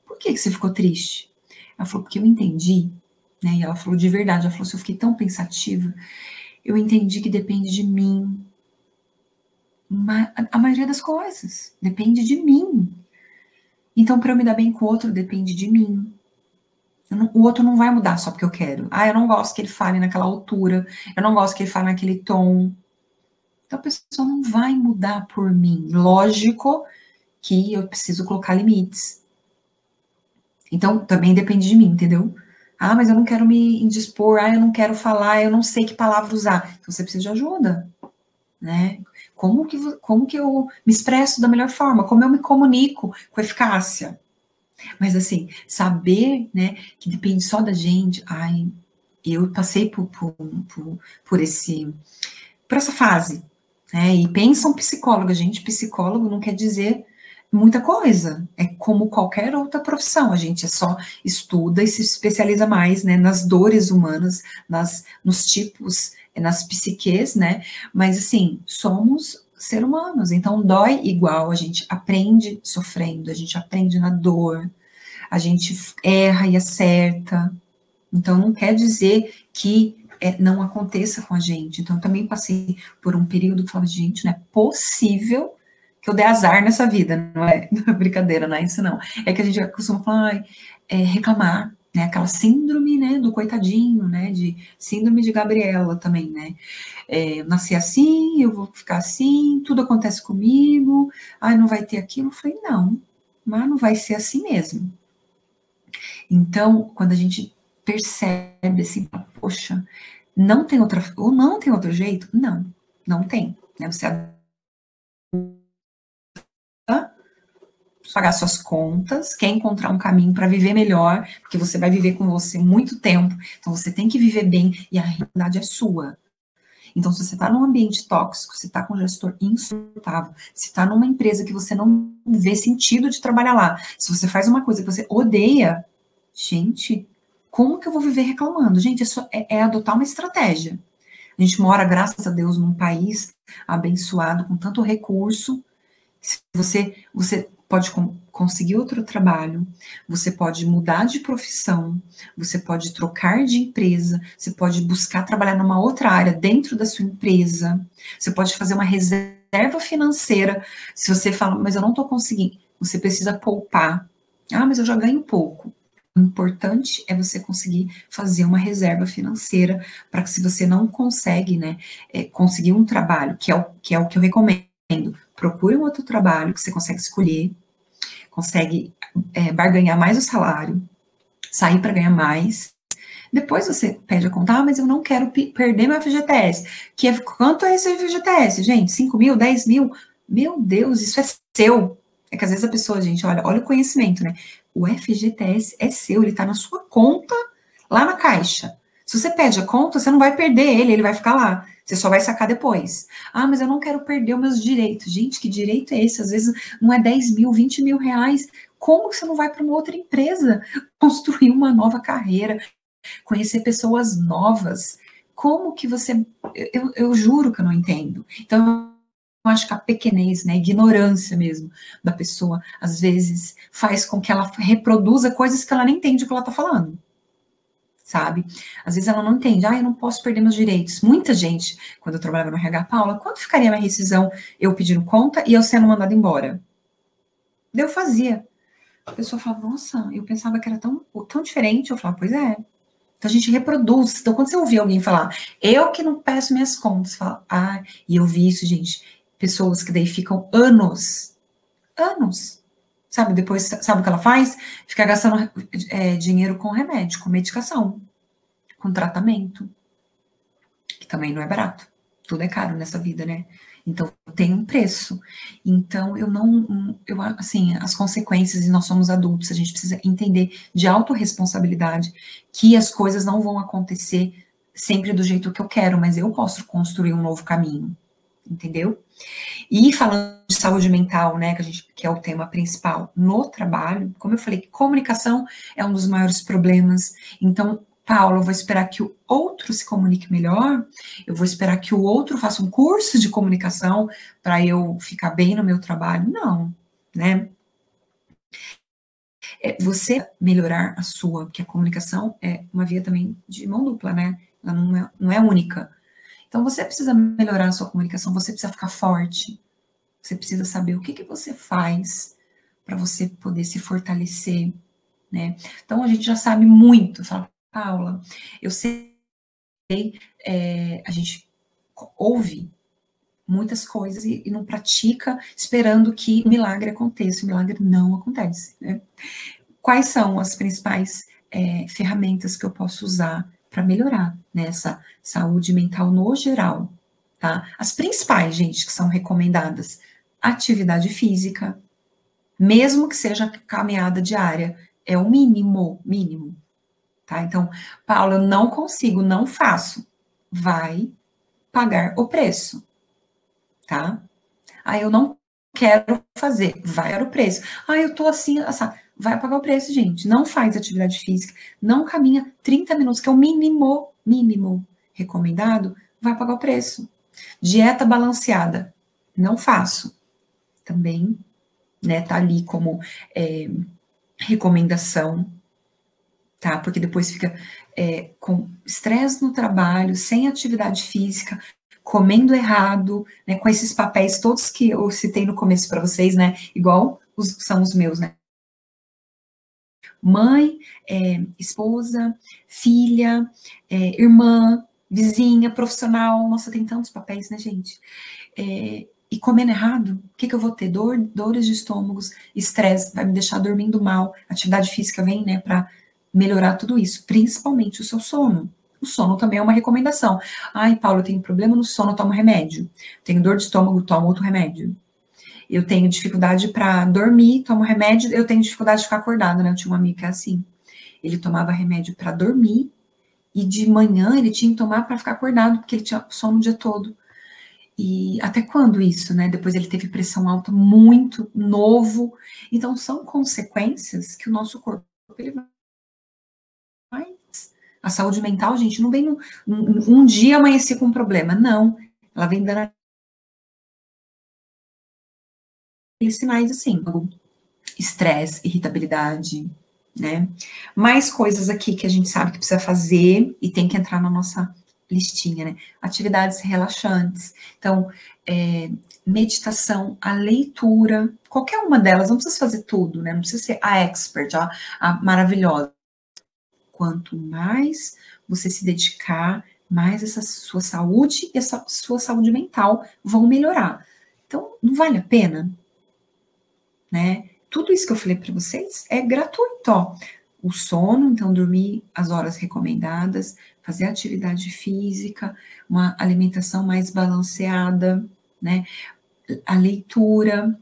Speaker 3: por que, que você ficou triste? Ela falou, porque eu entendi, né? E ela falou de verdade, ela falou assim, eu fiquei tão pensativa, eu entendi que depende de mim. A maioria das coisas depende de mim. Então, para eu me dar bem com o outro, depende de mim. Não, o outro não vai mudar só porque eu quero. Ah, eu não gosto que ele fale naquela altura, eu não gosto que ele fale naquele tom. Então a pessoa não vai mudar por mim. Lógico que eu preciso colocar limites. Então também depende de mim, entendeu? Ah, mas eu não quero me indispor, ah, eu não quero falar, eu não sei que palavra usar. Então você precisa de ajuda, né? Como que, como que eu me expresso da melhor forma? Como eu me comunico com eficácia? Mas assim, saber, né, que depende só da gente, ai, eu passei por, por, por, por esse, por essa fase, né, e pensa um psicólogo, gente, psicólogo não quer dizer muita coisa, é como qualquer outra profissão, a gente só estuda e se especializa mais, né, nas dores humanas, nas, nos tipos, nas psiques, né, mas assim, somos ser humanos, então dói igual, a gente aprende sofrendo, a gente aprende na dor, a gente erra e acerta. Então não quer dizer que é, não aconteça com a gente. Então eu também passei por um período que falava, gente, não é possível que eu dê azar nessa vida, não é, não é brincadeira, não é isso não. É que a gente costuma falar, é, reclamar, né, aquela síndrome, né, do coitadinho, né, de síndrome de Gabriela também, né, é, eu nasci assim, eu vou ficar assim, tudo acontece comigo, ai, não vai ter aquilo, eu falei, não, mas não vai ser assim mesmo. Então, quando a gente percebe assim, poxa, não tem outra, ou não tem outro jeito, não, não tem, né, você pagar suas contas, quer encontrar um caminho para viver melhor, porque você vai viver com você muito tempo, então você tem que viver bem e a realidade é sua. Então, se você está num ambiente tóxico, se está com um gestor insuportável, se está numa empresa que você não vê sentido de trabalhar lá, se você faz uma coisa que você odeia, gente, como que eu vou viver reclamando? Gente, isso é, é adotar uma estratégia. A gente mora, graças a Deus, num país abençoado com tanto recurso. Se você, você pode conseguir outro trabalho, você pode mudar de profissão, você pode trocar de empresa, você pode buscar trabalhar numa outra área dentro da sua empresa, você pode fazer uma reserva financeira. Se você fala, mas eu não estou conseguindo, você precisa poupar. Ah, mas eu já ganho pouco. O importante é você conseguir fazer uma reserva financeira para que se você não consegue, né, é, conseguir um trabalho, que é, o, que é o que eu recomendo, procure um outro trabalho que você consegue escolher, consegue é, barganhar mais o salário, sair para ganhar mais. Depois você pede a conta, ah, mas eu não quero perder meu FGTS. Que é, quanto é esse FGTS, gente? 5 mil, 10 mil? Meu Deus, isso é seu. É que às vezes a pessoa, gente, olha, olha o conhecimento, né? O FGTS é seu, ele está na sua conta lá na caixa. Se você pede a conta, você não vai perder ele, ele vai ficar lá. Você só vai sacar depois. Ah, mas eu não quero perder os meus direitos. Gente, que direito é esse? Às vezes não é 10 mil, 20 mil reais. Como você não vai para uma outra empresa construir uma nova carreira, conhecer pessoas novas? Como que você. Eu, eu juro que eu não entendo. Então, eu acho que a pequenez, né, a ignorância mesmo da pessoa, às vezes faz com que ela reproduza coisas que ela nem entende o que ela está falando sabe? Às vezes ela não entende, ah, eu não posso perder meus direitos. Muita gente, quando eu trabalhava no RH Paula, quanto ficaria minha rescisão eu pedindo conta e eu sendo mandada embora? Eu fazia. A pessoa fala, nossa, eu pensava que era tão, tão diferente. Eu falava, pois é. Então a gente reproduz. Então, quando você ouvir alguém falar, eu que não peço minhas contas, fala, ah, e eu vi isso, gente. Pessoas que daí ficam anos, anos, sabe? Depois, sabe o que ela faz? Fica gastando é, dinheiro com remédio, com medicação, com tratamento, que também não é barato. Tudo é caro nessa vida, né? Então tem um preço. Então eu não, eu assim, as consequências e nós somos adultos, a gente precisa entender de autorresponsabilidade que as coisas não vão acontecer sempre do jeito que eu quero, mas eu posso construir um novo caminho entendeu? E falando de saúde mental, né, que, a gente, que é o tema principal no trabalho, como eu falei, comunicação é um dos maiores problemas. Então, Paulo, eu vou esperar que o outro se comunique melhor, eu vou esperar que o outro faça um curso de comunicação para eu ficar bem no meu trabalho. Não, né? É você melhorar a sua, porque a comunicação é uma via também de mão dupla, né? Ela não é, não é única. Então você precisa melhorar a sua comunicação, você precisa ficar forte, você precisa saber o que, que você faz para você poder se fortalecer, né? Então a gente já sabe muito, fala, Paula, eu sei, é, a gente ouve muitas coisas e, e, não pratica esperando que o milagre aconteça. O milagre não acontece. Né? Quais são as principais é, ferramentas que eu posso usar para melhorar nessa né, saúde mental no geral? Tá? As principais, gente, que são recomendadas: atividade física, mesmo que seja caminhada diária, é o mínimo, mínimo tá? Então, Paulo, eu não consigo, não faço. Vai pagar o preço, tá? Ah, eu não quero fazer, vai pagar o preço. Ah, eu tô assim, assim, vai pagar o preço, gente. Não faz atividade física, não caminha 30 minutos, que é o mínimo, mínimo recomendado, vai pagar o preço. Dieta balanceada, não faço. Também, né, tá ali como é, recomendação, tá? Porque depois fica é, com estresse no trabalho, sem atividade física, comendo errado, né? Com esses papéis todos que eu citei no começo para vocês, né? Igual os, são os meus, né? Mãe, é, esposa, filha, é, irmã, vizinha, profissional. Nossa, tem tantos papéis, né, gente? É, e comendo errado, o que, que eu vou ter? Dor, dores de estômagos, estresse, vai me deixar dormindo mal. Atividade física vem, né, para melhorar tudo isso, principalmente o seu sono. O sono também é uma recomendação. Ai, Paulo, eu tenho problema no sono, tomo remédio. Tenho dor de estômago, tomo outro remédio. Eu tenho dificuldade para dormir, tomo remédio. Eu tenho dificuldade de ficar acordado, né? Eu tinha um amigo que é assim. Ele tomava remédio para dormir e de manhã ele tinha que tomar para ficar acordado, porque ele tinha sono o dia todo. E até quando isso, né? Depois ele teve pressão alta muito novo. Então são consequências que o nosso corpo ele vai a saúde mental, gente, não vem um, um, dia amanhecer com um problema, não. Ela vem dando sinais assim, estresse, irritabilidade, né? Mais coisas aqui que a gente sabe que precisa fazer e tem que entrar na nossa listinha, né? Atividades relaxantes. Então, é, meditação, a leitura, qualquer uma delas, não precisa fazer tudo, né? Não precisa ser a expert, a, a maravilhosa quanto mais você se dedicar, mais essa sua saúde e essa sua saúde mental vão melhorar. Então, não vale a pena? Né? Tudo isso que eu falei para vocês é gratuito. Ó. O sono, então, dormir as horas recomendadas, fazer atividade física, uma alimentação mais balanceada, né? A leitura,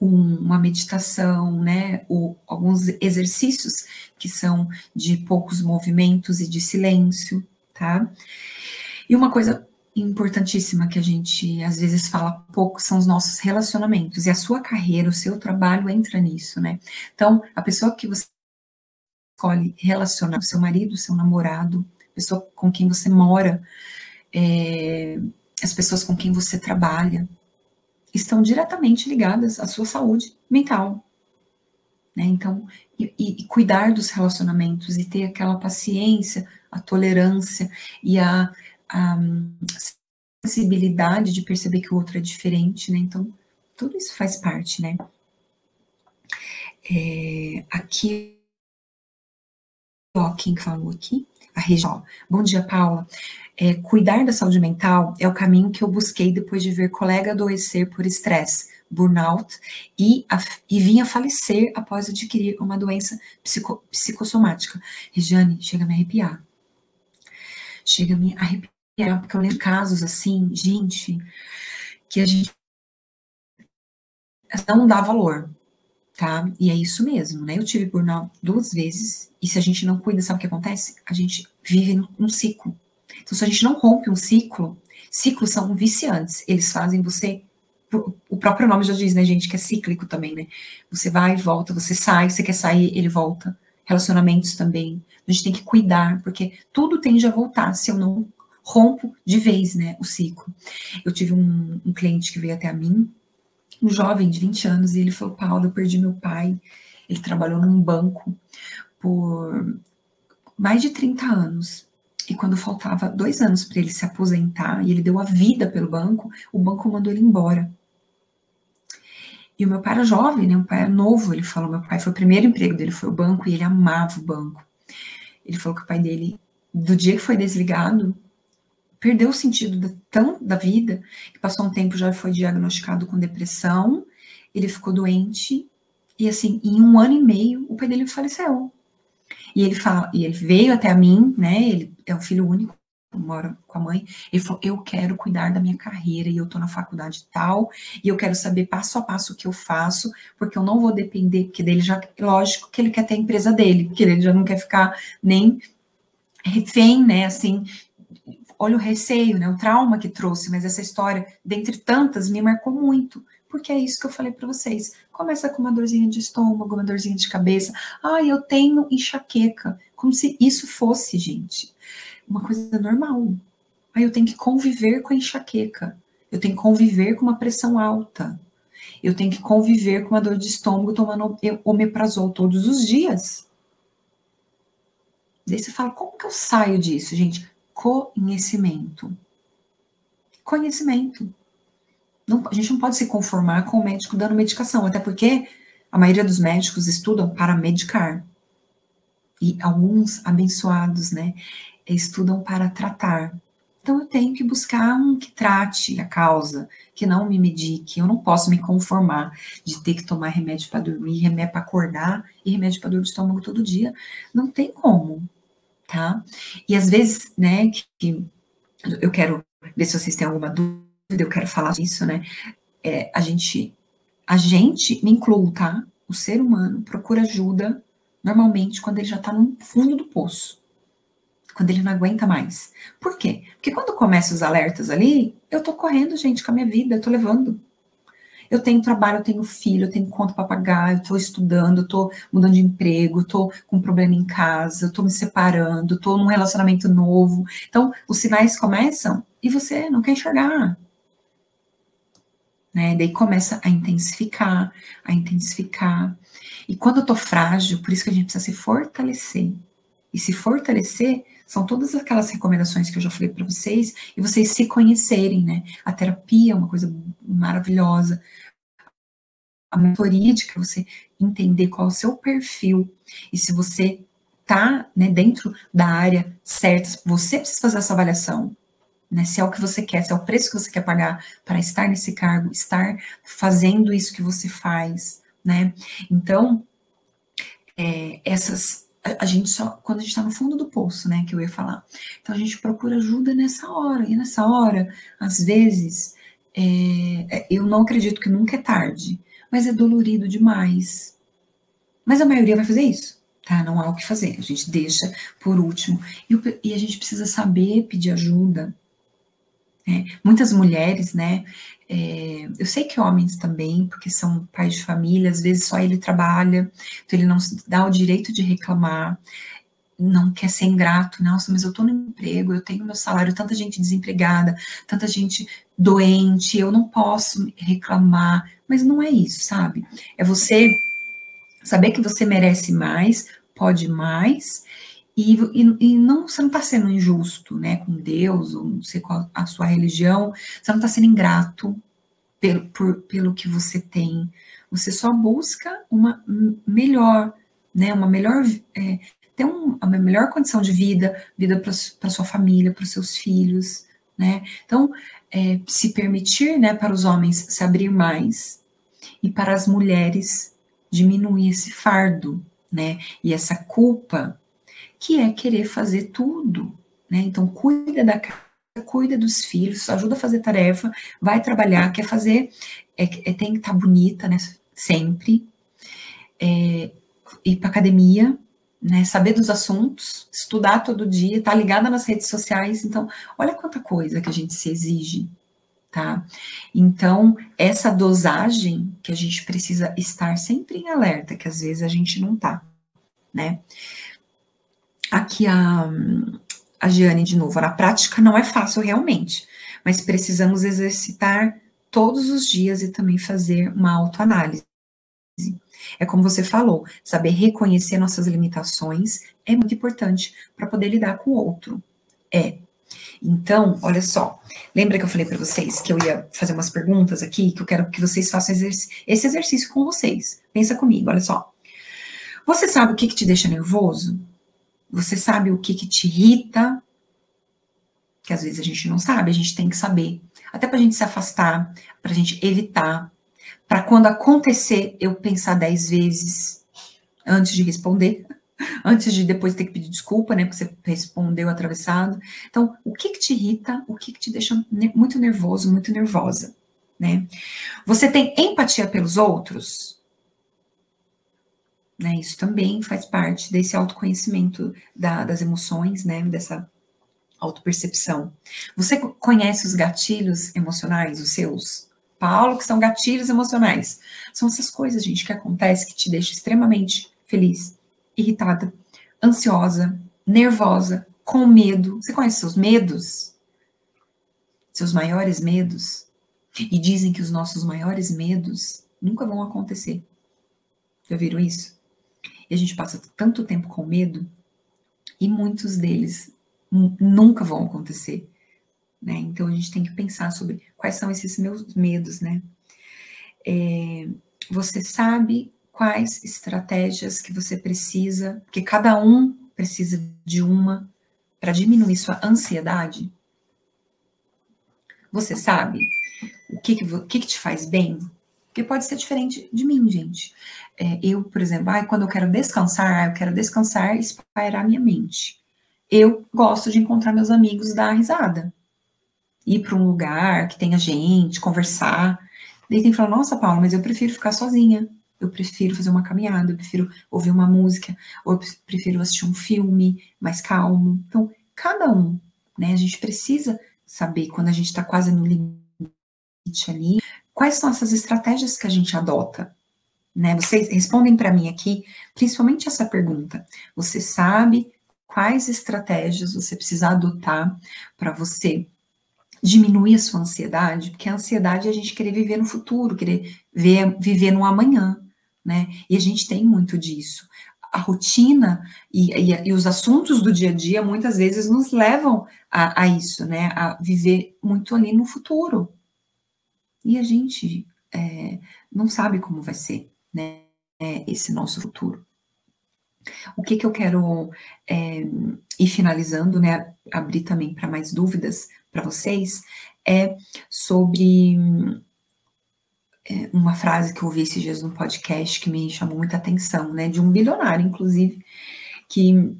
Speaker 3: um, uma meditação, né, ou alguns exercícios que são de poucos movimentos e de silêncio, tá? E uma coisa importantíssima que a gente às vezes fala pouco são os nossos relacionamentos e a sua carreira, o seu trabalho entra nisso, né? Então, a pessoa que você escolhe relacionar, o seu marido, o seu namorado, pessoa com quem você mora, é, as pessoas com quem você trabalha, estão diretamente ligadas à sua saúde mental. Né? Então, e, e, cuidar dos relacionamentos e ter aquela paciência, a tolerância e a, a sensibilidade de perceber que o outro é diferente, né? Então, tudo isso faz parte, né? É, aqui, ó, quem falou aqui? A região. Bom dia, Paula. É, cuidar da saúde mental é o caminho que eu busquei depois de ver colega adoecer por estresse, burnout e, a, e vim a falecer após adquirir uma doença psico, psicossomática. Regiane, chega a me arrepiar. Chega a me arrepiar, porque eu lembro casos assim, gente, que a gente não dá valor, tá? E é isso mesmo, né? Eu tive burnout duas vezes, e se a gente não cuida, sabe o que acontece? A gente vive num ciclo. Então, se a gente não rompe um ciclo, ciclos são viciantes, eles fazem você. O próprio nome já diz, né, gente, que é cíclico também, né? Você vai e volta, você sai, você quer sair, ele volta. relacionamentos também. A gente tem que cuidar, porque tudo tende a voltar se eu não rompo de vez, né, o ciclo. Eu tive um, um cliente que veio até a mim, um jovem de 20 anos, e ele falou: Paulo, eu perdi meu pai. Ele trabalhou num banco por mais de 30 anos. E quando faltava dois anos para ele se aposentar, e ele deu a vida pelo banco, o banco mandou ele embora. E o meu pai era jovem, né? O pai era novo. Ele falou: meu pai foi o primeiro emprego dele, foi o banco, e ele amava o banco. Ele falou que o pai dele, do dia que foi desligado, perdeu o sentido da, tão, da vida, que passou um tempo já foi diagnosticado com depressão, ele ficou doente, e assim, em um ano e meio, o pai dele faleceu. E ele fala, e ele veio até a mim, né? Ele é um filho único, mora com a mãe. Ele falou: Eu quero cuidar da minha carreira e eu tô na faculdade tal, e eu quero saber passo a passo o que eu faço, porque eu não vou depender, porque dele já, lógico que ele quer ter a empresa dele, porque ele já não quer ficar nem refém, né? Assim, olha o receio, né? O trauma que trouxe, mas essa história, dentre tantas, me marcou muito porque é isso que eu falei para vocês. Começa com uma dorzinha de estômago, uma dorzinha de cabeça. Ah, eu tenho enxaqueca. Como se isso fosse, gente, uma coisa normal. Aí eu tenho que conviver com a enxaqueca. Eu tenho que conviver com uma pressão alta. Eu tenho que conviver com uma dor de estômago tomando omeprazol todos os dias. Daí você fala, como que eu saio disso, gente? Conhecimento. Conhecimento. Não, a gente não pode se conformar com o médico dando medicação, até porque a maioria dos médicos estudam para medicar. E alguns abençoados, né, estudam para tratar. Então eu tenho que buscar um que trate a causa, que não me medique. Eu não posso me conformar de ter que tomar remédio para dormir, remédio para acordar e remédio para dor de estômago todo dia. Não tem como, tá? E às vezes, né, que eu quero ver se vocês têm alguma dúvida eu quero falar disso, né? É, a gente, a gente, me incluo, tá? O ser humano procura ajuda normalmente quando ele já tá no fundo do poço, quando ele não aguenta mais. Por quê? Porque quando começam os alertas ali, eu tô correndo, gente, com a minha vida, eu tô levando. Eu tenho trabalho, eu tenho filho, eu tenho conta para pagar, eu estou estudando, eu estou mudando de emprego, estou com um problema em casa, estou me separando, estou num relacionamento novo. Então, os sinais começam e você não quer enxergar né? Daí começa a intensificar, a intensificar. E quando eu tô frágil, por isso que a gente precisa se fortalecer. E se fortalecer são todas aquelas recomendações que eu já falei para vocês e vocês se conhecerem, né? A terapia é uma coisa maravilhosa. A mentoria de que você entender qual é o seu perfil e se você tá, né, dentro da área certa, você precisa fazer essa avaliação né? Se é o que você quer, se é o preço que você quer pagar para estar nesse cargo, estar fazendo isso que você faz, né? Então, é, essas a, gente só quando a gente está no fundo do poço, né? Que eu ia falar. Então a gente procura ajuda nessa hora e nessa hora, às vezes, é, é eu não acredito que nunca é tarde, mas é dolorido demais. Mas a maioria vai fazer isso tá? Não há o que fazer, a gente deixa por último. E, e, a gente precisa saber pedir ajuda, né? Muitas mulheres, né? É, eu sei que homens também, porque são pais de família, às vezes só ele trabalha, então ele não se dá o direito de reclamar, não quer ser ingrato, nossa, mas eu tô no emprego, eu tenho meu salário, tanta gente desempregada, tanta gente doente, eu não posso reclamar, mas não é isso, sabe? É você saber que você merece mais, pode mais, e, e, e, não, você não está sendo injusto, né, com Deus, ou não sei qual a sua religião, você não está sendo ingrato pelo, por, pelo que você tem. Você só busca uma melhor, né, uma melhor, é, ter um, uma melhor condição de vida, vida para sua família, para os seus filhos, né. Então, é, se permitir, né, para os homens se abrir mais e para as mulheres diminuir esse fardo, né, e essa culpa que é querer fazer tudo, né? Então, cuida da casa, cuida dos filhos, ajuda a fazer tarefa, vai trabalhar, quer fazer, é, é tem que estar tá bonita, né? Sempre. É, ir para academia, né? Saber dos assuntos, estudar todo dia, estar tá ligada nas redes sociais. Então, olha quanta coisa que a gente se exige, tá? Então, essa dosagem que a gente precisa estar sempre em alerta, que às vezes a gente não tá né? Aqui a, a Giane de novo, na prática não é fácil realmente, mas precisamos exercitar todos os dias e também fazer uma autoanálise. É como você falou, saber reconhecer nossas limitações é muito importante para poder lidar com o outro. É. Então, olha só, lembra que eu falei para vocês que eu ia fazer umas perguntas aqui, que eu quero que vocês façam esse exercício com vocês. Pensa comigo, olha só. Você sabe o que, que te deixa nervoso? Você sabe o que, que te irrita? Que às vezes a gente não sabe, a gente tem que saber. Até para a gente se afastar, para a gente evitar, para quando acontecer eu pensar dez vezes antes de responder, antes de depois ter que pedir desculpa, né, porque você respondeu atravessado. Então, o que que te irrita, o que que te deixa muito nervoso, muito nervosa, né? Você tem empatia pelos outros? Né, isso também faz parte desse autoconhecimento da, das emoções, né, dessa autopercepção. Você conhece os gatilhos emocionais, os seus? Paulo, que são gatilhos emocionais. São essas coisas, gente, que acontecem que te deixam extremamente feliz, irritada, ansiosa, nervosa, com medo. Você conhece seus medos? Seus maiores medos? E dizem que os nossos maiores medos nunca vão acontecer. Já viram isso? A gente passa tanto tempo com medo e muitos deles nunca vão acontecer. Né? Então a gente tem que pensar sobre quais são esses meus medos, né? É, você sabe quais estratégias que você precisa, que cada um precisa de uma para diminuir sua ansiedade? Você sabe o que, que, que, que te faz bem? Porque pode ser diferente de mim, gente. É, eu, por exemplo, ah, quando eu quero descansar, eu quero descansar e espairar minha mente. Eu gosto de encontrar meus amigos e dar risada ir para um lugar que tenha gente, conversar. Daí tem que falar, nossa, Paula, mas eu prefiro ficar sozinha. Eu prefiro fazer uma caminhada, eu prefiro ouvir uma música, ou eu prefiro assistir um filme mais calmo. Então, cada um, né? A gente precisa saber quando a gente está quase no limite ali, quais são essas estratégias que a gente adota. Né? Vocês respondem para mim aqui, principalmente essa pergunta. Você sabe quais estratégias você precisa adotar para você diminuir a sua ansiedade, porque a ansiedade é a gente querer viver no futuro, querer ver, viver no amanhã, né? E a gente tem muito disso. A rotina e, e, e os assuntos do dia a dia muitas vezes nos levam a, a, isso, né? A viver muito ali no futuro. E a gente é, não sabe como vai ser, né? Esse nosso futuro. O que, que eu quero é, ir finalizando, né? Abrir também para mais dúvidas para vocês é sobre é, uma frase que eu ouvi esses dias no podcast que me chamou muita atenção, né? De um bilionário, inclusive, que,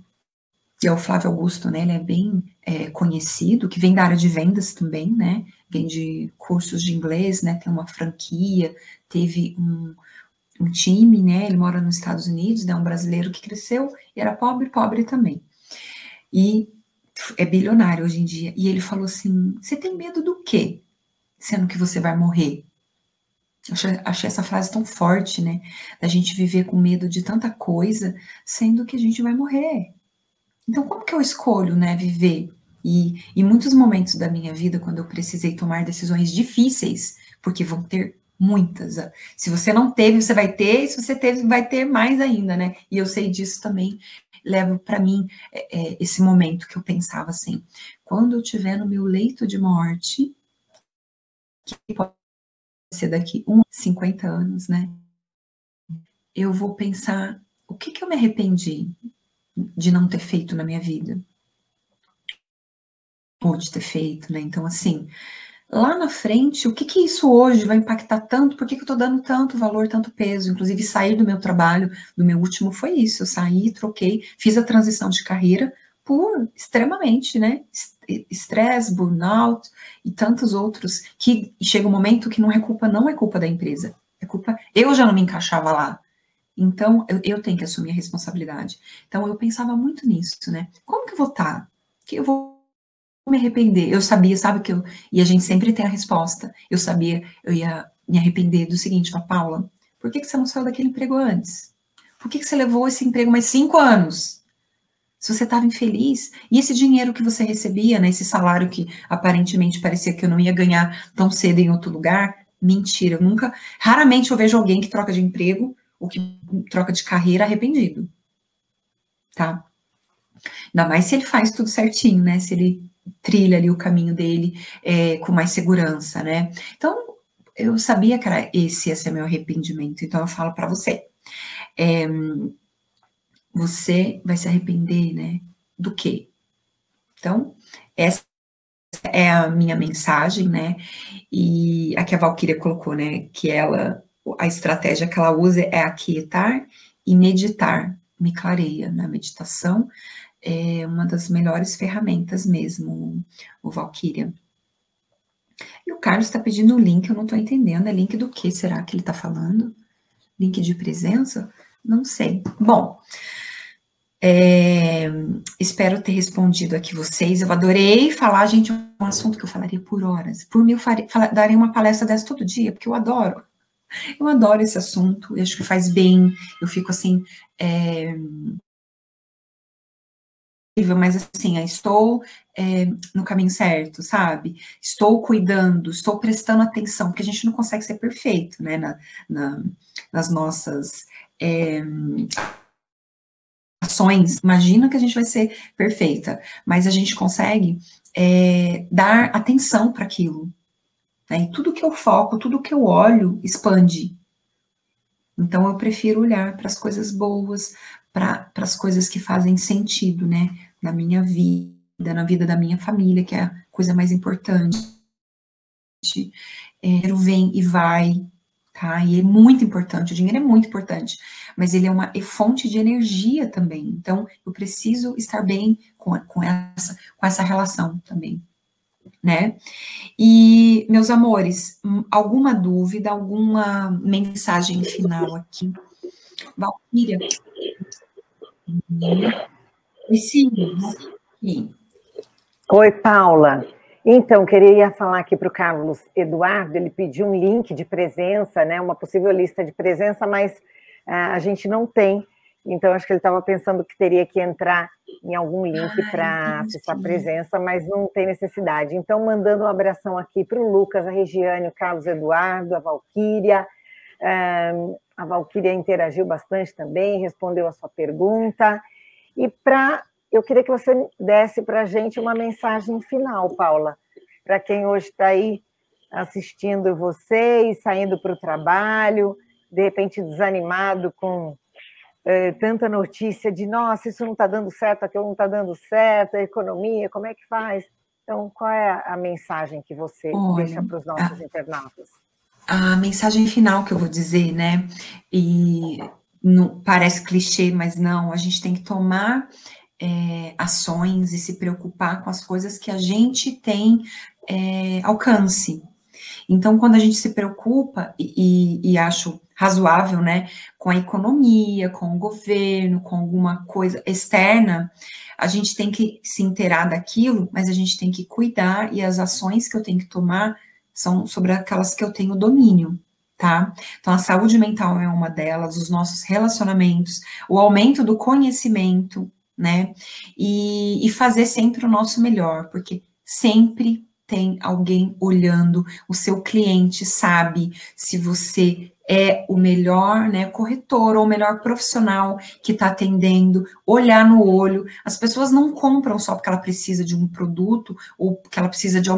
Speaker 3: que é o Flávio Augusto, né? Ele é bem é, conhecido, que vem da área de vendas também, né? Vem de cursos de inglês, né? Tem uma franquia, teve um, um time, né? Ele mora nos Estados Unidos, né? Um brasileiro que cresceu e era pobre, pobre também. E é bilionário hoje em dia. E ele falou assim: Você tem medo do quê? Sendo que você vai morrer. Achei, achei essa frase tão forte, né? Da gente viver com medo de tanta coisa, sendo que a gente vai morrer. Então, como que eu escolho, né, viver? E em muitos momentos da minha vida, quando eu precisei tomar decisões difíceis, porque vão ter muitas. Se você não teve, você vai ter, e se você teve, vai ter mais ainda, né? E eu sei disso também levo para mim é, é, esse momento que eu pensava assim: quando eu estiver no meu leito de morte, que pode ser daqui uns 50 anos, né? Eu vou pensar o que, que eu me arrependi de não ter feito na minha vida. Ou de ter feito, né? Então, assim, lá na frente, o que que isso hoje vai impactar tanto? Por que, que eu estou dando tanto valor, tanto peso? Inclusive, sair do meu trabalho, do meu último, foi isso. Eu saí, troquei, fiz a transição de carreira por extremamente, né? Estresse, burnout e tantos outros que chega um momento que não é culpa, não é culpa da empresa, é culpa. Eu já não me encaixava lá. Então, eu, eu tenho que assumir a responsabilidade. Então, eu pensava muito nisso, né? Como que eu vou estar? Tá? Que eu vou me arrepender. Eu sabia, sabe que eu. E a gente sempre tem a resposta. Eu sabia, eu ia me arrepender do seguinte, Paula, por que, que você não saiu daquele emprego antes? Por que, que você levou esse emprego mais cinco anos? Se você estava infeliz, e esse dinheiro que você recebia, né, esse salário que aparentemente parecia que eu não ia ganhar tão cedo em outro lugar, mentira, eu nunca, raramente eu vejo alguém que troca de emprego ou que troca de carreira arrependido, tá? Ainda mais se ele faz tudo certinho, né? Se ele trilha ali o caminho dele é, com mais segurança, né? Então, eu sabia que era esse ia ser meu arrependimento, então eu falo para você. É, você vai se arrepender, né? Do quê? Então, essa é a minha mensagem, né? E a que a Valkyria colocou, né? Que ela, a estratégia que ela usa é aquietar e meditar. Me clareia na meditação, é uma das melhores ferramentas mesmo, o Valkyria. E o Carlos está pedindo o link, eu não estou entendendo. É link do que será que ele está falando? Link de presença? Não sei. Bom, é, espero ter respondido aqui vocês. Eu adorei falar, gente, um assunto que eu falaria por horas. Por mim, eu faria, daria uma palestra dessa todo dia, porque eu adoro. Eu adoro esse assunto, eu acho que faz bem. Eu fico assim. É, mas assim, estou é, no caminho certo, sabe? Estou cuidando, estou prestando atenção, porque a gente não consegue ser perfeito, né? Na, na, nas nossas é, ações, imagina que a gente vai ser perfeita, mas a gente consegue é, dar atenção para aquilo. Né? E tudo que eu foco, tudo que eu olho, expande. Então eu prefiro olhar para as coisas boas, para as coisas que fazem sentido, né? Na minha vida, na vida da minha família, que é a coisa mais importante. É, vem e vai, tá? E é muito importante, o dinheiro é muito importante, mas ele é uma é fonte de energia também. Então, eu preciso estar bem com, com, essa, com essa relação também, né? E, meus amores, hum, alguma dúvida, alguma mensagem final aqui? Valquíria?
Speaker 2: Sim. Oi, Paula. Então, queria falar aqui para o Carlos Eduardo, ele pediu um link de presença, né, uma possível lista de presença, mas uh, a gente não tem. Então, acho que ele estava pensando que teria que entrar em algum link para acessar a presença, mas não tem necessidade. Então, mandando um abração aqui para o Lucas, a Regiane, o Carlos Eduardo, a Valquíria. Uh, a Valquíria interagiu bastante também, respondeu a sua pergunta. E para eu queria que você desse para a gente uma mensagem final, Paula, para quem hoje está aí assistindo você e saindo para o trabalho, de repente desanimado com é, tanta notícia de nossa, isso não está dando certo, aquilo não está dando certo, a economia, como é que faz? Então, qual é a mensagem que você Olha, deixa para os nossos a, internautas?
Speaker 3: A mensagem final que eu vou dizer, né? E não, parece clichê, mas não, a gente tem que tomar é, ações e se preocupar com as coisas que a gente tem é, alcance. Então, quando a gente se preocupa, e, e, acho razoável, né, com a economia, com o governo, com alguma coisa externa, a gente tem que se inteirar daquilo, mas a gente tem que cuidar e as ações que eu tenho que tomar são sobre aquelas que eu tenho domínio tá? Então, a saúde mental é uma delas, os nossos relacionamentos, o aumento do conhecimento, né? E, e fazer sempre o nosso melhor, porque sempre tem alguém olhando, o seu cliente sabe se você é o melhor, né, corretor ou o melhor profissional que está atendendo, olhar no olho. As pessoas não compram só porque ela precisa de um produto ou porque ela precisa de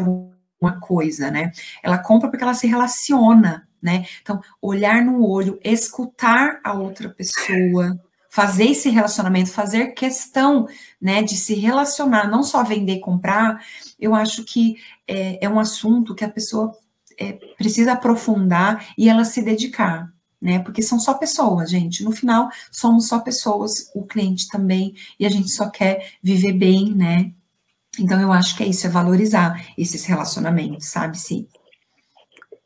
Speaker 3: alguma coisa, né? Ela compra porque ela se relaciona, né? Então, olhar no olho, escutar a outra pessoa, fazer esse relacionamento, fazer questão, né, de se relacionar, não só vender e comprar, eu acho que é, é um assunto que a pessoa é, precisa aprofundar e ela se dedicar, né? Porque são só pessoas, gente. No final, somos só pessoas, o cliente também, e a gente só quer viver bem, né? Então, eu acho que é isso, é valorizar esses relacionamentos, sabe, sim.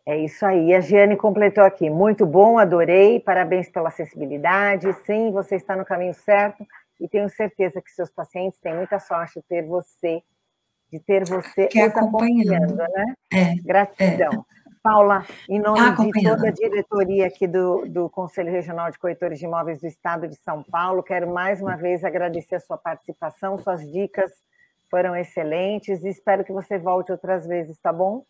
Speaker 2: É isso aí. A Giane completou aqui. Muito bom, adorei. Parabéns pela sensibilidade. Sim, você está no caminho certo e tenho certeza que seus pacientes têm muita sorte de ter você, de ter você
Speaker 3: que acompanhando,
Speaker 2: né? É, Gratidão. Paula, em nome de toda a diretoria aqui do, do Conselho Regional de Corretores de Imóveis do Estado de São Paulo, quero mais uma vez agradecer a sua participação, suas dicas foram excelentes e espero que você volte outras vezes, tá bom?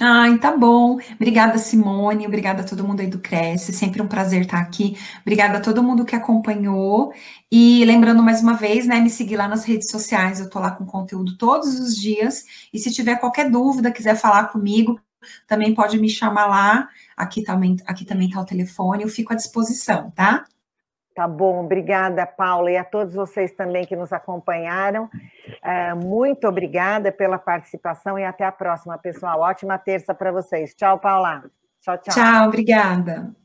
Speaker 3: Ai, tá bom. Obrigada, Simone. Obrigada a todo mundo aí do Cresce. Sempre um prazer estar aqui. Obrigada a todo mundo que acompanhou. E lembrando mais uma vez, né, me seguir lá nas redes sociais. Eu tô lá com conteúdo todos os dias. E se tiver qualquer dúvida, quiser falar comigo, também pode me chamar lá. Aqui também, aqui também tá o telefone. Eu fico à disposição, tá?
Speaker 2: Tá bom, obrigada, Paula, e a todos vocês também que nos acompanharam. É, muito obrigada pela participação e até a próxima, pessoal. Ótima terça para vocês. Tchau, Paula. Tchau, tchau.
Speaker 3: Tchau, obrigada.